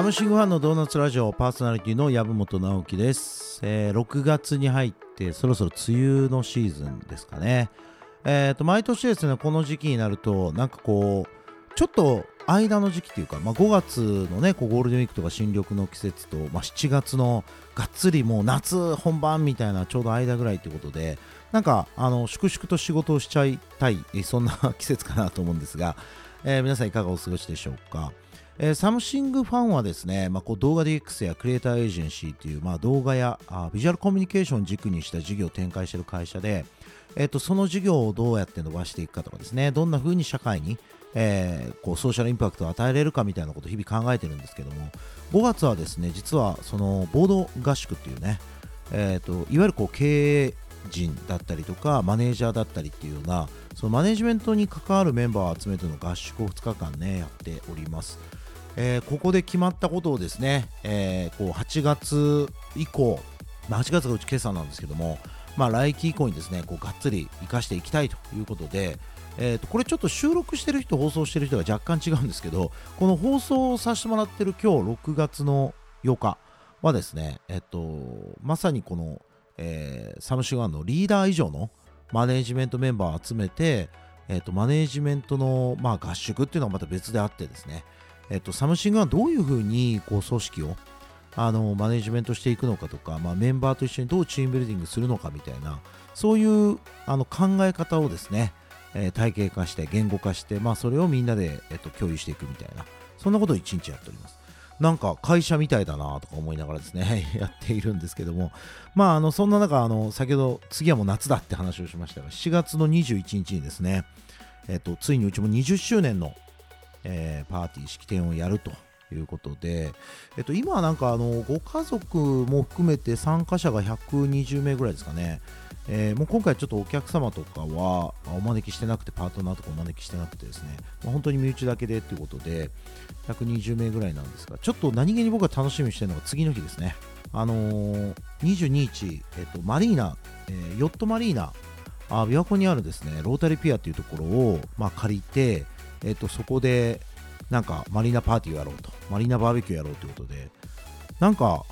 サムシングファンのドーナツラジオパーソナリティの籔本直樹です、えー6月に入ってそろそろ梅雨のシーズンですかね。えー、と毎年ですねこの時期になるとなんかこうちょっと間の時期というか、まあ、5月のねこうゴールデンウィークとか新緑の季節と、まあ、7月のがっつりもう夏本番みたいなちょうど間ぐらいということでなんかあの粛々と仕事をしちゃいたいそんな季節かなと思うんですが、えー皆さんいかがお過ごしでしょうか？えーサムシングファンはですね、まあ、こう動画 DX やクリエイターエージェンシーという、まあ、動画やあビジュアルコミュニケーションを軸にした事業を展開している会社で、えー、とその事業をどうやって伸ばしていくかとかですねどんな風に社会に、えーこうソーシャルインパクトを与えれるかみたいなことを日々考えてるんですけども5月はですね実はそのボード合宿っていうね、えー、といわゆるこう経営人だったりとかマネージャーだったりっていうようなそのマネジメントに関わるメンバーを集めての合宿を2日間ねやっております。えーここで決まったことをですね、えーこう8月以降、まあ、8月がうち今朝なんですけども、まあ、来期以降にですねこうがっつり生かしていきたいということで、えーとこれちょっと収録してる人放送してる人が若干違うんですけどこの放送をさせてもらってる今日6月の8日はですね、えっとまさにこの、えーサムシングファンのリーダー以上のマネージメントメンバーを集めて、えっとマネージメントの、まあ、合宿っていうのはまた別であってですねえっと、サムシングはどういうふうにこう組織をあのマネジメントしていくのかとか、まあ、メンバーと一緒にどうチームビルディングするのかみたいなそういうあの考え方をですね、えー体系化して言語化して、まあ、それをみんなで、えっと、共有していくみたいなそんなことを一日やっております。なんか会社みたいだなとか思いながらですね やっているんですけどもまああのそんな中あの先ほど次はもう夏だって話をしましたが7月の21日にですねえっとついにうちも20周年のえーパーティー式典をやるということで、えっと、今はなんかあのご家族も含めて参加者が120名ぐらいですかね、えーもう今回ちょっとお客様とかはお招きしてなくてパートナーとかお招きしてなくてですね、まあ本当に身内だけでっていうことで120名ぐらいなんですがちょっと何気に僕が楽しみにしてるのが次の日ですね。あのー22日、えっと、マリーナ、えーヨットマリーナあ琵琶湖にあるですねロータリーピアっていうところを、まあ、借りてえっとそこでなんかマリーナパーティーをやろうと。マリーナバーベキューやろうということで。なんか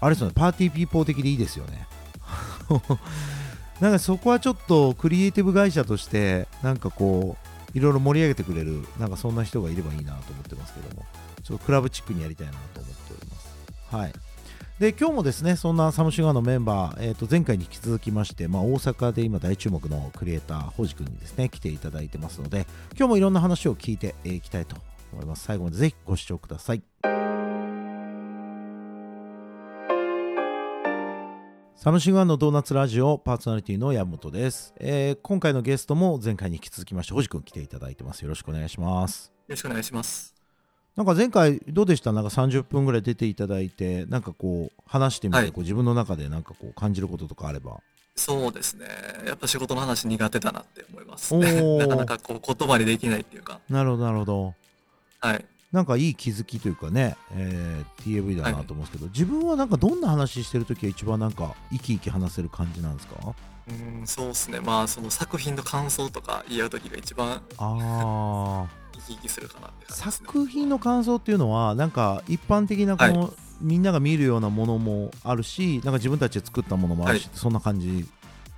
あれですよね。パーティーピーポー的でいいですよね。なんかそこはちょっとクリエイティブ会社としてなんかこういろいろ盛り上げてくれるなんかそんな人がいればいいなと思ってますけども。ちょっとクラブチックにやりたいなと思っております。はい。で今日もですねそんなサムシングファンのメンバー、えー、と前回に引き続きまして、まあ、大阪で今大注目のクリエイター傍士君にですね来ていただいてますので今日もいろんな話を聞いていきたいと思います。最後までぜひご視聴ください。サムシングファンのドーナツラジオパーソナリティの山本です、えー今回のゲストも前回に引き続きまして傍士君来ていただいてます。よろしくお願いします。よろしくお願いします。なんか前回どうでした？なんか30分ぐらい出ていただいてなんかこう話してみて、はいこう自分の中でなんかこう感じることとかあればそうですね。やっぱ仕事の話苦手だなって思います。おー なかなかこう言葉にできないっていうか。なるほどなるほどはい。なんかいい気づきというかね、えー TAV だなと思うんですけど、自分はなんかどんな話してるときが一番なんか生き生き話せる感じなんですか？うん、そうですね。まあその作品の感想とか言い合う時が一番あ生き生きするかなってね。作品の感想っていうのはなんか一般的なこの、みんなが見るようなものもあるしなんか自分たちで作ったものもあるし、はそんな感じ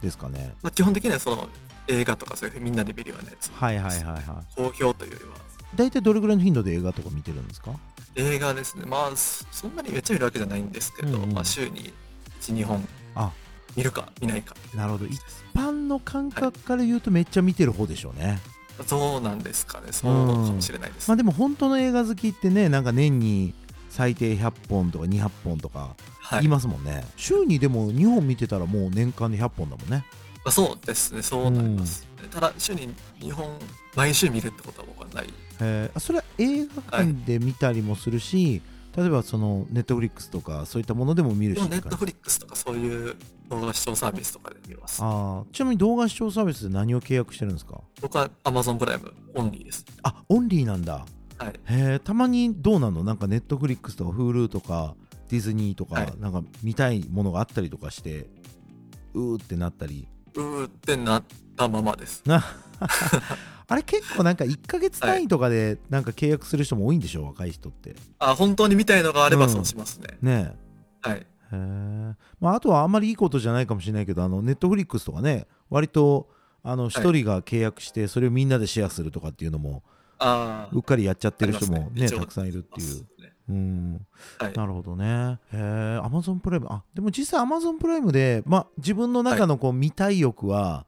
ですかね？まあ、基本的にはその映画とかそういうみんなで見るようなやつ。はいはいはいはい好評というよりは。大体どれぐらいの頻度で映画とか見てるんですか？映画ですね。まあそそんなにめっちゃ見るわけじゃないんですけど、うんうんまあ週に1、2本あ見るか見ないか。なるほど一般の感覚から言うとめっちゃ見てる方でしょうね、そうなんですかね。そうかもしれないです。まあでも本当の映画好きってねなんか年に最低100本とか200本とかはいい。ますもんね、週にでも2本見てたらもう年間で100本だもんねまあ、そうですね、そうなります。ただ、週に2本、毎週見るってことは僕はない。えーそれは映画館で見たりもするし、例えばそのネットフリックスとかそういったものでも見るしネットフリックスとかそういう動画視聴サービスとかで見ます。あーちなみに動画視聴サービスで何を契約してるんですか？僕は Amazon プライムオンリーです。あオンリーなんだはい。へえたまにどうなの？なんかネットフリックスとか Hulu とかディズニーとか、はいなんか見たいものがあったりとかしてうーってなったりうーってなったままです。な あれ結構なんか1ヶ月単位とかでなんか契約する人も多いんでしょ？若い人って。あ、本当に見たいのがあればうんそうしますね。ねはい。えへえ。まああとはあんまりいいことじゃないかもしれないけどあのネットフリックスとかね割とあの一人が契約してそれをみんなでシェアするとかっていうのもあうっかりやっちゃってる人もねね。たくさんいるっていう。ね。うん。はい。なるほどね。へえ、アマゾンプライム。あ、でも実際アマゾンプライムで、まあ、自分の中のこう見たい欲は、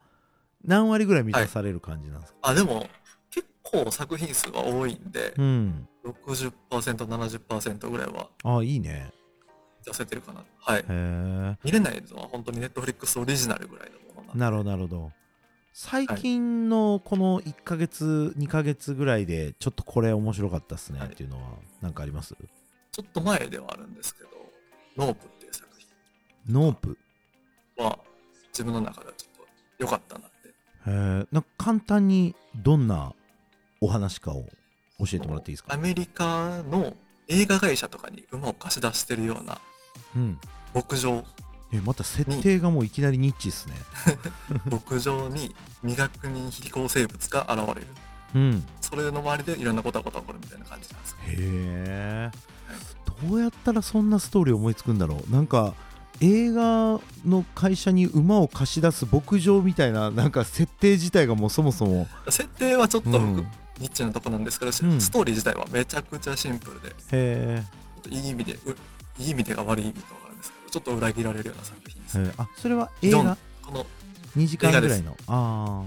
何割ぐらい満たされる感じなんですか、あ、でも、結構作品数が多いんで、うん。60%、70%ぐらいはあ、いいね。出せてるかな。はい。見れないのは本当にネットフリックスオリジナルぐらいのものなるほど、なるほど。最近のこの1ヶ月、2ヶ月ぐらいで、ちょっとこれ面白かったっすねはいっていうのは、なんかあります？ちょっと前ではあるんですけど、 NOPE っていう作 NOPE？品は自分の中ではちょっと良かったなえ。なんか簡単にどんなお話かを教えてもらっていいですか？アメリカの映画会社とかに馬を貸し出してるようなうん。牧場、え、また設定がもういきなりニッチっすね。牧場に未確認飛行生物が現れる。うん。それの周りでいろんなことが起こるみたいな感じなんですよ。へえどうやったらそんなストーリー思いつくんだろうなんか映画の会社に馬を貸し出す牧場みたいななんか設定自体がもうそもそも。設定はちょっとうん。ニッチなとこなんですけど、ん。ストーリー自体はめちゃくちゃシンプルで、へいい意味で、ういい意味でか悪い意味か分かるんですけど、ちょっと裏切られるような作品です。えあそれは映画？この、2時間ぐらいの？あ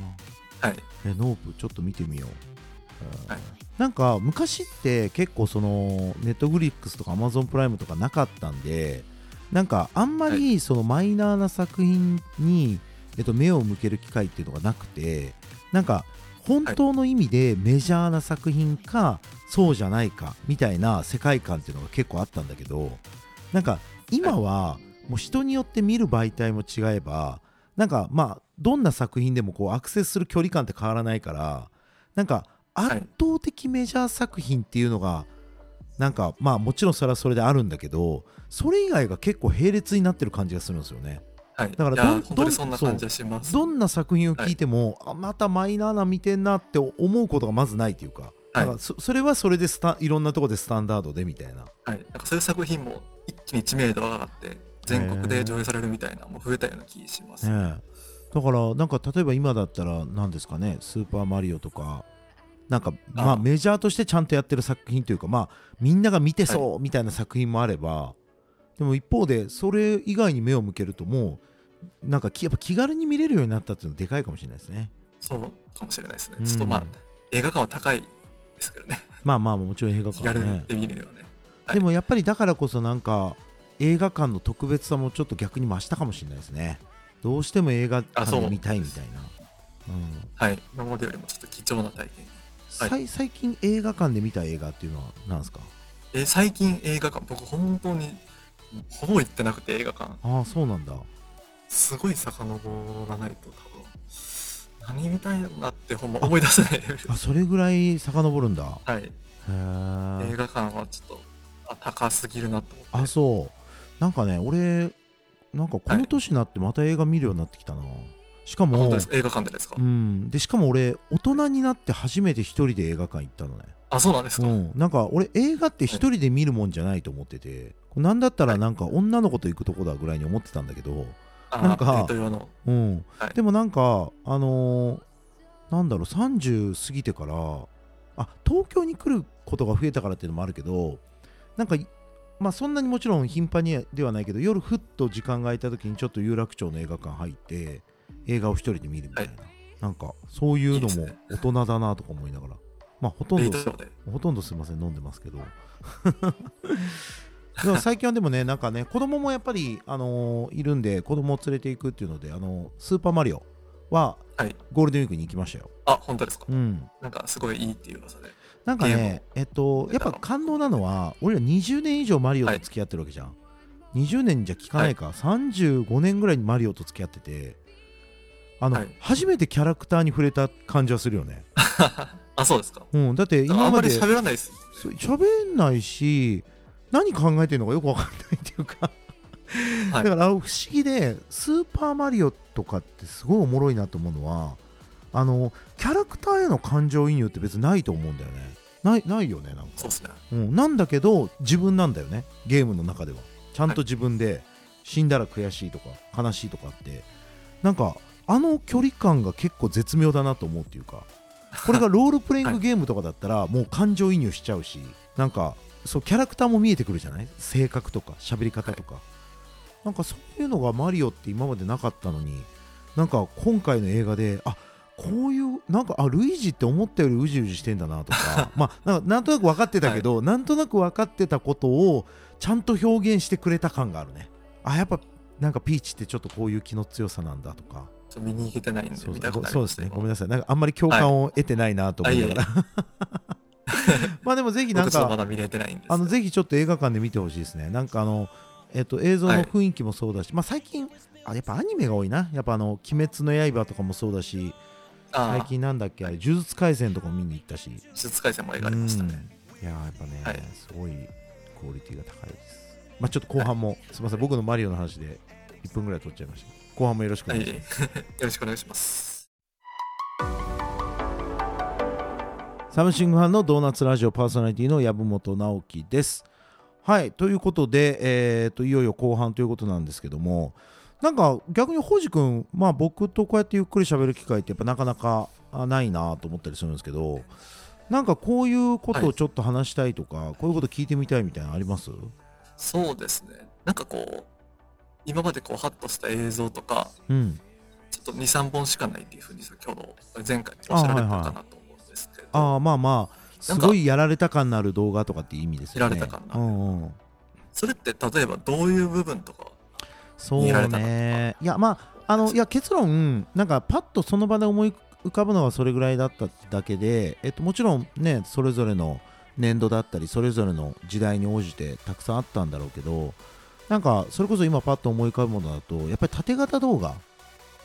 はい。あえノープちょっと見てみよう、えー。はい。なんか昔って結構そのネットフリックスとかアマゾンプライムとかなかったんでなんかあんまりそのマイナーな作品に、えっと、目を向ける機会っていうのがなくてなんか本当の意味でメジャーな作品か、そうじゃないかみたいな世界観っていうのが結構あったんだけどなんか今はもう人によって見る媒体も違えばなんかまあどんな作品でもこうアクセスする距離感って変わらないからなんか圧倒的メジャー作品っていうのがなんかまあもちろんそれはそれであるんだけどそれ以外が結構並列になってる感じがするんですよね。はい。だからどんどん本当にそんな感じがします。どんな作品を聞いても、あまたマイナーな見てんなって思うことがまずないというか,、はいだからそそれはそれでスタいろんなところでスタンダードでみたいな。はい。なんかそういう作品も一気に知名度が上がって、全国で上映されるみたいな、もう増えたような気します。ねえだからなんか例えば今だったら何ですかね「スーパーマリオ」とかなんかまああメジャーとしてちゃんとやってる作品というかまあみんなが見てそうみたいな作品もあれば、でも一方でそれ以外に目を向けるともうなんかきやっぱ気軽に見れるようになったっていうのはでかいかもしれないですねそうかもしれないですね。うんちょっとまあ、映画館は高いですけどね。まあまあもちろん映画館はねで見れるよね。はいでもやっぱりだからこそなんか映画館の特別さもちょっと逆に増したかもしれないですねどうしても映画館で見たいみたいなうんはい。今までよりもちょっと貴重な体験。はい。さい最近映画館で見た映画っていうのは何ですか？え、最近映画館、僕本当に、ほぼ行ってなくて映画館。ああそうなんだ。すごい遡らないと多分、何見たいなってほんま思い出せない。レベル。あそれぐらい遡るんだ。はい。へ映え画館はちょっと、あ高すぎるなと思って。あそう。なんかね俺なんかこの年になってまた映画見るようになってきたな、しかも映画館でですか、うん。でしかも俺大人になって初めて一人で映画館行ったのね。あ、そうなんですか、うん、なんか俺映画って一人で見るもんじゃないと思ってて、なんだったらなんか女の子と行くとこだぐらいに思ってたんだけど、あなんか。うん。はい。でもなんかあのーなんだろう30過ぎてからあ東京に来ることが増えたからっていうのもあるけどなんかまあそんなにもちろん頻繁にではないけど夜ふっと時間が空いた時にちょっと有楽町の映画館入って映画を一人で見るみたいな、なんかそういうのも大人だなとか思いながら。まあほとんど。ほとんどすいません飲んでますけど。でも最近はでもねなんかね子供もやっぱり、あのーいるんで子供を連れていくっていうので、あのースーパーマリオははい。ゴールデンウィークに行きましたよ。あ、本当ですか、うん。なんかすごいいいっていう噂で。なんかねえっとやっぱ感動なのは俺ら20年以上マリオと付き合ってるわけじゃん、20年じゃ聞かないか、35年ぐらいにマリオと付き合っててあの、はい。初めてキャラクターに触れた感じはするよね、あ、そうですか。うん、だってあんまり今まで喋らないです。喋んないし何考えてるのかよくわかんないっていうか、はい。だからあの不思議でスーパーマリオとかってすごいおもろいなと思うのはあのキャラクターへの感情移入って別にないと思うんだよね。ないないよねなんか。そうですね。うん、なんだけど自分なんだよね。ゲームの中では。ちゃんと自分で死んだら悔しいとか悲しいとかって。なんかあの距離感が結構絶妙だなと思うっていうかこれがロールプレイングゲームとかだったらもう感情移入しちゃうしなんかそうキャラクターも見えてくるじゃない？性格とか喋り方とか、なんかそういうのがマリオって今までなかったのになんか今回の映画であこういうなんかあルイージって思ったよりうじうじしてんだなとか まあなんかなんとなく分かってたけど、なんとなく分かってたことをちゃんと表現してくれた感があるね。あやっぱなんかピーチってちょっとこういう気の強さなんだとか見に行けてないんでそうですね。ごめんなさい。なんかあんまり共感を得てないなと思いながら、まあでもぜひなんか僕ちょっとまだ見れてないんですけどあのぜひちょっと映画館で見てほしいですね。なんかあのえっと映像の雰囲気もそうだし、まあ最近あやっぱアニメが多いな。やっぱあの「鬼滅の刃」とかもそうだし最近なんだっけあれ呪術廻戦とかも見に行ったし。呪術廻戦も描かれましたね。うん。いやーやっぱね、はい。すごいクオリティが高いです。まあちょっと後半も、すみません。僕のマリオの話で1分ぐらい取っちゃいました後半もよろしくおはい、願いよします、ろしくお願いします。サムシングファンのドーナツラジオパーソナリティの籔本直樹です。はいということで、えー、といよいよ後半ということなんですけどもなんか逆に星君、まあ、僕とこうやってゆっくり喋る機会ってやっぱなかなかあないなと思ったりするんですけどなんかこういうことをちょっと話したいとか、こういうこと聞いてみたいみたいなのあります？そうですね。なんかこう、今までこうハッとした映像とか、うん。ちょっと2、3本しかないっていうふうに先ほど前回おっしゃられたかなと思うんですけど、ああまあまあすごいやられた感のある動画とかっていう意味ですよね。やられた感のあるうんうん。それって例えばどういう部分とか、そうね。いやまああのいや結論なんかパッとその場で思い浮かぶのがそれぐらいだっただけで、えっと、もちろんねそれぞれの年度だったりそれぞれの時代に応じてたくさんあったんだろうけどなんかそれこそ今パッと思い浮かぶものだとやっぱり縦型動画っ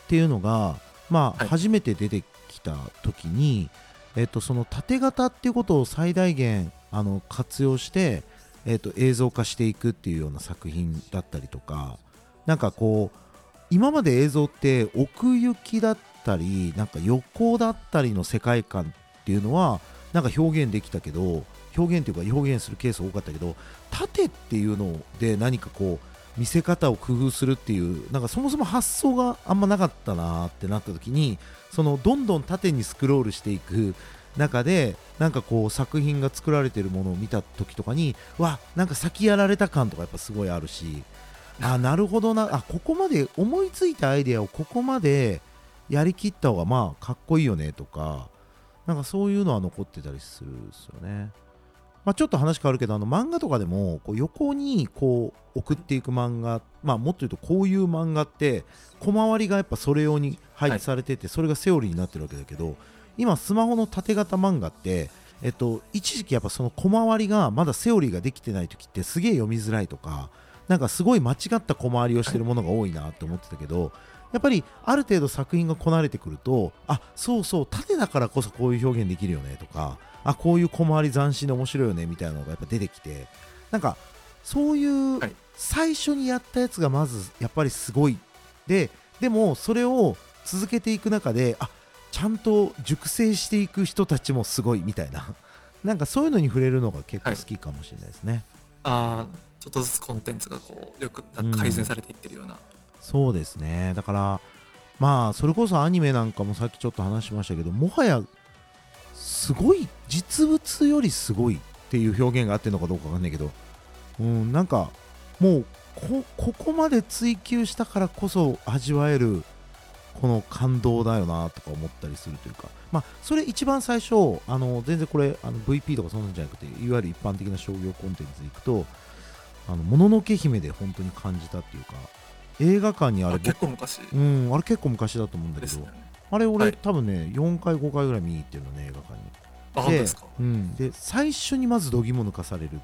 ていうのがまあはい。初めて出てきた時に、えっと、その縦型っていうことを最大限あの活用して、えっと、映像化していくっていうような作品だったりとかなんかこう今まで映像って奥行きだったりなんか横だったりの世界観っていうのはなんか表現できたけど表現というか表現するケース多かったけど縦っていうので何かこう見せ方を工夫するっていうなんかそもそも発想があんまなかったなってなった時にそのどんどん縦にスクロールしていく中でなんかこう作品が作られてるものを見た時とかにわなんか先やられた感とかやっぱすごいあるしあなるほどなあここまで思いついたアイデアをここまでやりきった方がまあかっこいいよねとかなんかそういうのは残ってたりするんですよね。まあ、ちょっと話変わるけどあの漫画とかでもこう横にこう送っていく漫画、まあ、もっと言うとこういう漫画って小回りがやっぱそれ用に配置されてて、それがセオリーになってるわけだけど今スマホの縦型漫画って、えっと、一時期やっぱその小回りがまだセオリーができてない時ってすげえ読みづらいとかなんかすごい間違った小回りをしてるものが多いなって思ってたけど、やっぱりある程度作品がこなれてくるとあそうそう縦だからこそこういう表現できるよねとかあこういう小回り斬新で面白いよねみたいなのがやっぱ出てきてなんかそういうはい。最初にやったやつがまずやっぱりすごい。ででもそれを続けていく中であちゃんと熟成していく人たちもすごいみたいな。なんかそういうのに触れるのが結構好きかもしれないですね。あーちょっとずつコンテンツがこうよく改善されていってるような、そうですね。だからまあそれこそアニメなんかもさっきちょっと話しましたけどもはやすごい実物よりすごいっていう表現があってるのかどうかわかんないけどうんなんかもうこここまで追求したからこそ味わえるこの感動だよなとか思ったりするというかまあそれ一番最初あの全然これあの VP とかそんなんじゃなくていわゆる一般的な商業コンテンツでいくとあのもののけ姫で本当に感じたっていうか映画館にあれあ結構昔うん、あれ結構昔だと思うんだけど、ね。あれ俺、はい。多分ね4回5回ぐらい見に行ってるのね映画館に。あ、本当ですか？うん、で最初にまず度肝抜かされる。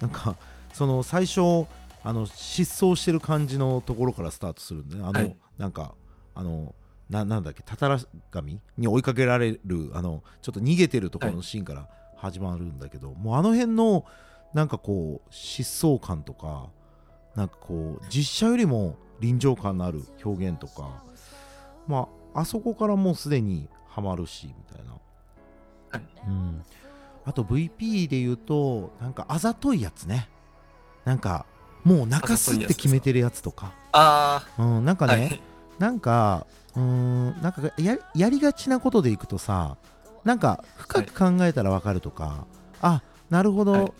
なんか その最初あの失踪してる感じのところからスタートするんで、ね、あの、はい。なんかあのななんだっけたたら神に追いかけられるあのちょっと逃げてるところのシーンから始まるんだけど、もうあの辺のなんかこう疾走感とかなんかこう実写よりも臨場感のある表現とかまああそこからもうすでにハマるしみたいな、はいうん、あと VP で言うとなんかあざといやつね。なんかもう泣かすって決めてるやつとか。あうん、なんかあ、ね、はい。なんかうーんなんかややりがちなことでいくとさなんか深く考えたらわかるとか、あなるほど、はい。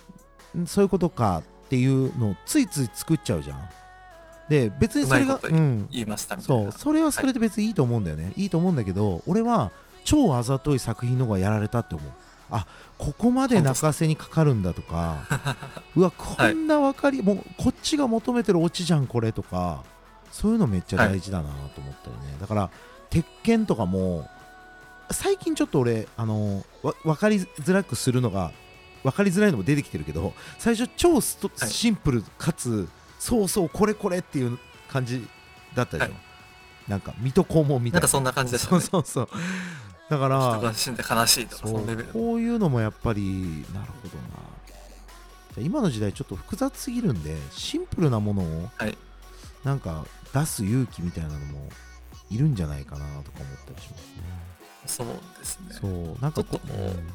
そういうことかっていうのをついつい作っちゃうじゃんで別にそれが言いましたみたいな。そう。それはそれで別にいいと思うんだよね、い、いと思うんだけど俺は超あざとい作品の方がやられたって思う。あここまで泣かせにかかるんだとか うわこんな分かり、もうこっちが求めてるオチじゃんこれとかそういうのめっちゃ大事だなと思ったよね、だから鉄拳とかも最近ちょっと俺あのわ分かりづらくするのが分かりづらいのも出てきてるけど最初超スト、はい。シンプルかつそうそうこれこれっていう感じだったでしょ、はい。なんか水戸黄門みたな。ないんかそんな感じでしたそうね。そうそう。だか人らが死んで悲しいとか、そそのレベル。こういうのもやっぱりなるほどな。じゃあ今の時代ちょっと複雑すぎるんでシンプルなものをはい。なんか出す勇気みたいなのもいるんじゃないかなとか思ったりしますそうですね。ね。そうなんかこちょっともううん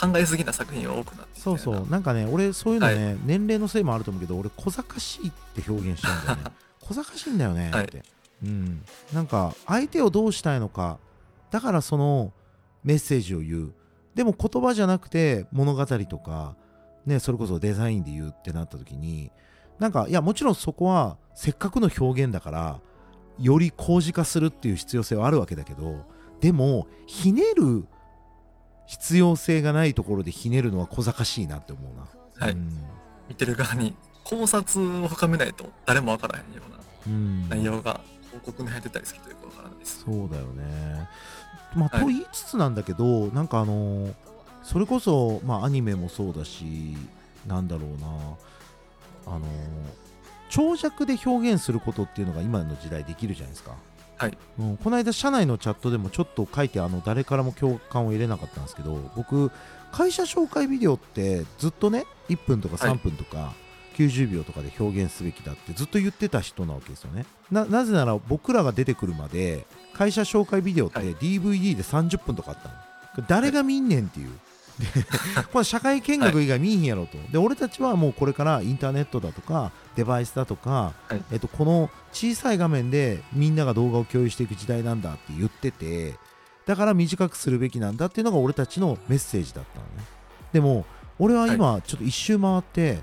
考えすぎな作品が多くなってそうそう。なんかね俺そういうのね、年齢のせいもあると思うけど俺小賢しいって表現しちゃうんだよね。小賢しいんだよねって、はいうん。なんか相手をどうしたいのかだからそのメッセージを言う。でも言葉じゃなくて物語とかねそれこそデザインで言うってなった時になんかいやもちろんそこはせっかくの表現だからより工事化するっていう必要性はあるわけだけどでもひねる必要性がないところでひねるのは小賢しいなって思うな。はいうん見てる側に考察を深めないと誰もわからへんようなうん内容が広告に入ってたりするとよくわからないです。そうだよね。まあ、はいと言いつつなんだけど、なんかあのーそれこそ、まあ、アニメもそうだし、なんだろうな、あのー長尺で表現することっていうのが今の時代できるじゃないですか。はいうん、この間、社内のチャットでもちょっと書いて、あの誰からも共感を入れなかったんですけど、僕、会社紹介ビデオってずっとね、1分とかはい3分とか、90秒とかで表現すべきだってずっと言ってた人なわけですよね。ななぜなら僕らが出てくるまで会社紹介ビデオってはい DVD で30分とかあったの。誰が見んねんっていう。で これ社会見学以外見んやろと、で俺たちはもうこれからインターネットだとかデバイスだとか、はい。えっと、この小さい画面でみんなが動画を共有していく時代なんだって言っててだから短くするべきなんだっていうのが俺たちのメッセージだったのね。でも俺は今ちょっと一周回って、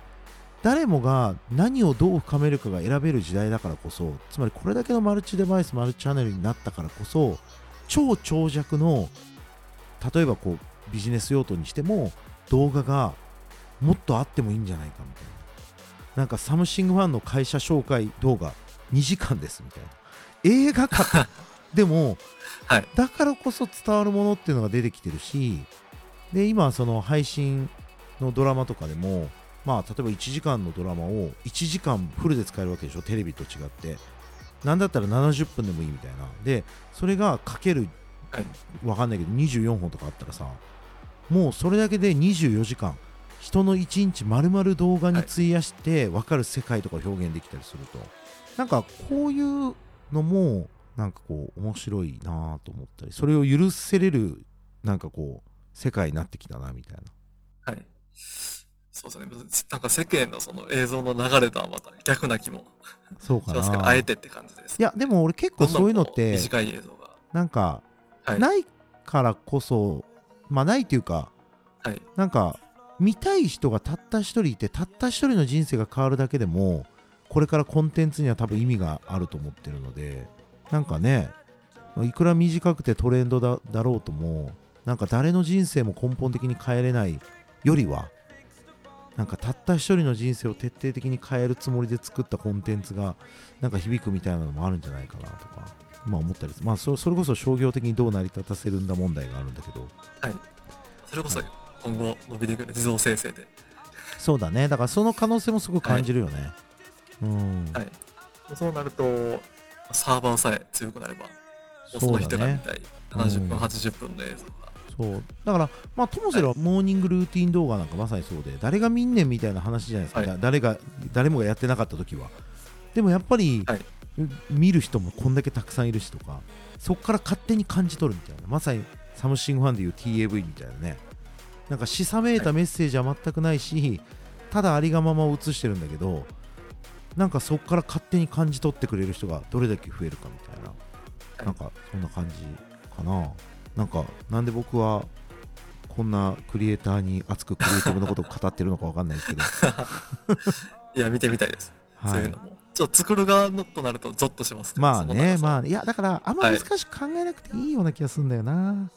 誰もが何をどう深めるかが選べる時代だからこそつまりこれだけのマルチデバイスマルチチャンネルになったからこそ超長尺の例えばこうビジネス用途にしても動画がもっとあってもいいんじゃないかみたいな。なんかサムシングファンの会社紹介動画。2時間ですみたいな。映画か でもはい。だからこそ伝わるものっていうのが出てきてるしで今その配信のドラマとかでもまあ例えば1時間のドラマを1時間フルで使えるわけでしょテレビと違って。なんだったら70分でもいいみたいな。でそれがかけるはい。わかんないけど24本とかあったらさもうそれだけで24時間人の1日丸々動画に費やして分かる世界とか表現できたりすると、なんかこういうのもなんかこう面白いなと思ったりそれを許せれるなんかこう世界になってきたなみたいなはい。そうですね。なんか世間のその映像の流れとはまた逆な気もそうかしますけど、なあえてって感じです。いやでも俺結構そういうのって短い映像が。なんかはい。ないからこそまあないっていうかはい。なんか見たい人がたった一人いてたった一人の人生が変わるだけでもこれからコンテンツには多分意味があると思ってるのでなんかねいくら短くてトレンドだだろうともなんか誰の人生も根本的に変えれないよりはなんかたった一人の人生を徹底的に変えるつもりで作ったコンテンツがなんか響くみたいなのもあるんじゃないかなとかまあ思ったりまあそそれこそ商業的にどう成り立たせるんだ問題があるんだけど。それこそ今後伸びてくる自動生成で。そうだね。だからその可能性もすごく感じるよね、うん、はい。そうなると、サーバーさえ強くなれば、その人が見たい。70分、うん。80分の映像が。そう。だからまあともすればモーニングルーティン動画なんかまさにそうで誰が見んねんみたいな話じゃないですか、はい。だ誰が誰もがやってなかった時は。でもやっぱり、はい見る人もこんだけたくさんいるしとかそこから勝手に感じ取るみたいな。まさにサムシングファンでいう TAV みたいなね。なんか示唆めいたメッセージは全くないし、ただありがままを映してるんだけどなんかそこから勝手に感じ取ってくれる人がどれだけ増えるかみたいな。なんかそんな感じかな。なんかなんで僕はこんなクリエイターに熱くクリエイティブなことを語ってるのかわかんないですけど。いや見てみたいです、はい。そういうのもちょっと作る側のとなるとゾッとします。まあねまあいやだからあんま難しく考えなくていいような気がするんだよな、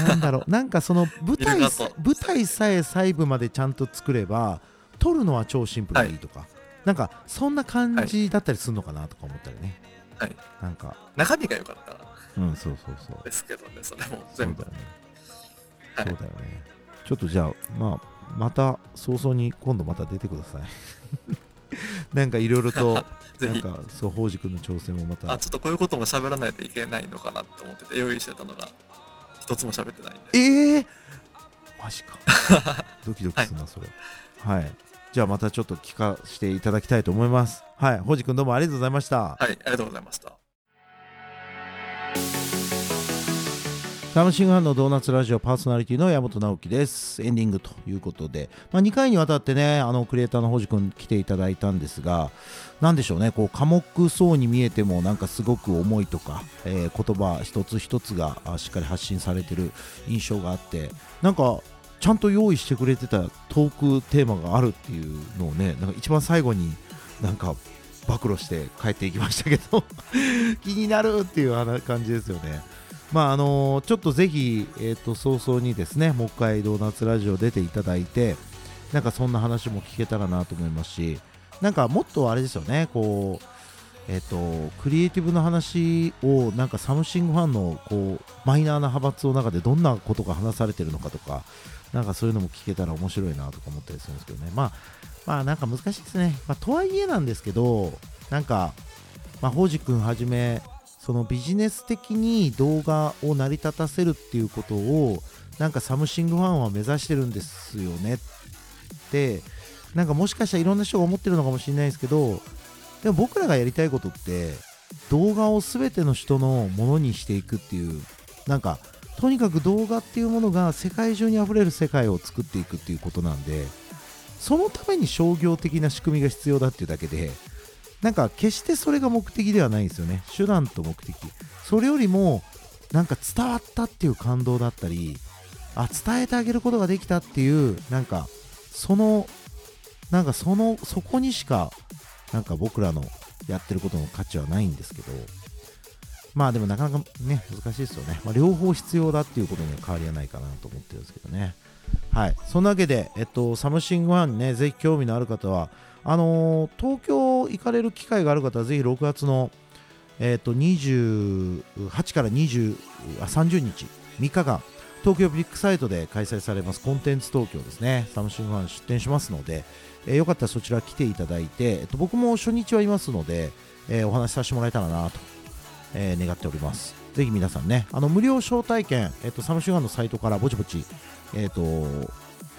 なんだろう。なんかその舞台舞台さえ細部までちゃんと作れば撮るのは超シンプルでい。いとか、なんかそんな感じだったりするのかなとか思ったりね、はい。なんか。中身が良かったら。うんそうそうそう。ですけどねそれもそう全部だよね、はい。そうだよね。ちょっとじゃあまあまた早々に今度また出てください なんかいろいろと なんかそう宝司君の挑戦もまた。あちょっとこういうことも喋らないといけないのかなと思ってて用意してたのが一つも喋ってないんで。ええー、マジか。ドキドキするな、それ。はい。じゃあまたちょっと聞かせていただきたいと思います。はい。宝司君どうもありがとうございました。はいありがとうございましたサムシングファンのドーナツラジオパーソナリティの山本直樹です。エンディングということで、まあ、2回にわたってねあのクリエイターの宝司君来ていただいたんですが何でしょうね。こう寡黙そうに見えてもなんかすごく思いとか、えー言葉一つ一つがしっかり発信されてる印象があってなんかちゃんと用意してくれてたトークテーマがあるっていうのをねなんか一番最後になんか暴露して帰っていきましたけど 気になるっていう感じですよね。まああのちょっとぜひ、えー、と早々にですねもう一回ドーナツラジオ出ていただいてなんかそんな話も聞けたらなと思いますしなんかもっとあれですよねこうえっ、とクリエイティブの話をなんかサムシングファンのこうマイナーな派閥の中でどんなことが話されてるのかとかなんかそういうのも聞けたら面白いなとか思ったりするんですけどね。まあまあなんか難しいですね、まあ、とはいえなんですけどなんかまあ、宝司君はじめそのビジネス的に動画を成り立たせるっていうことをなんかサムシングファンは目指してるんですよねってなんかもしかしたらいろんな人が思ってるのかもしれないですけどでも僕らがやりたいことって動画を全ての人のものにしていくっていうなんかとにかく動画っていうものが世界中にあふれる世界を作っていくっていうことなんでそのために商業的な仕組みが必要だっていうだけでなんか決してそれが目的ではないんですよね。手段と目的。それよりもなんか伝わったっていう感動だったりあ伝えてあげることができたっていうなんかそのなんかそのそこにしかなんか僕らのやってることの価値はないんですけど。まあでもなかなかね難しいですよね、まあ、両方必要だっていうことには変わりはないかなと思ってるんですけどね。はい。そんなわけで、えっと、サムシングファンにねぜひ興味のある方はあのー東京行かれる機会がある方はぜひ6月の、えっと28から20あ30日3日間東京ビッグサイトで開催されますコンテンツ東京ですね。サムシングファン出展しますので、えーよかったらそちら来ていただいて、えっと、僕も初日はいますので、えーお話しさせてもらえたらなと、えー願っております。ぜひ皆さんねあの無料招待券、えっと、サムシングファンのサイトからぼちぼち、えっと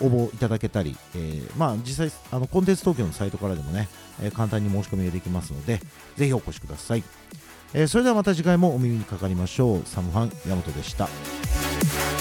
応募いただけたり、えーまあ、実際あのコンテンツ東京のサイトからでもね、えー簡単に申し込みができますのでぜひお越しください、えーそれではまた次回もお耳にかかりましょう。サムファン山本でした。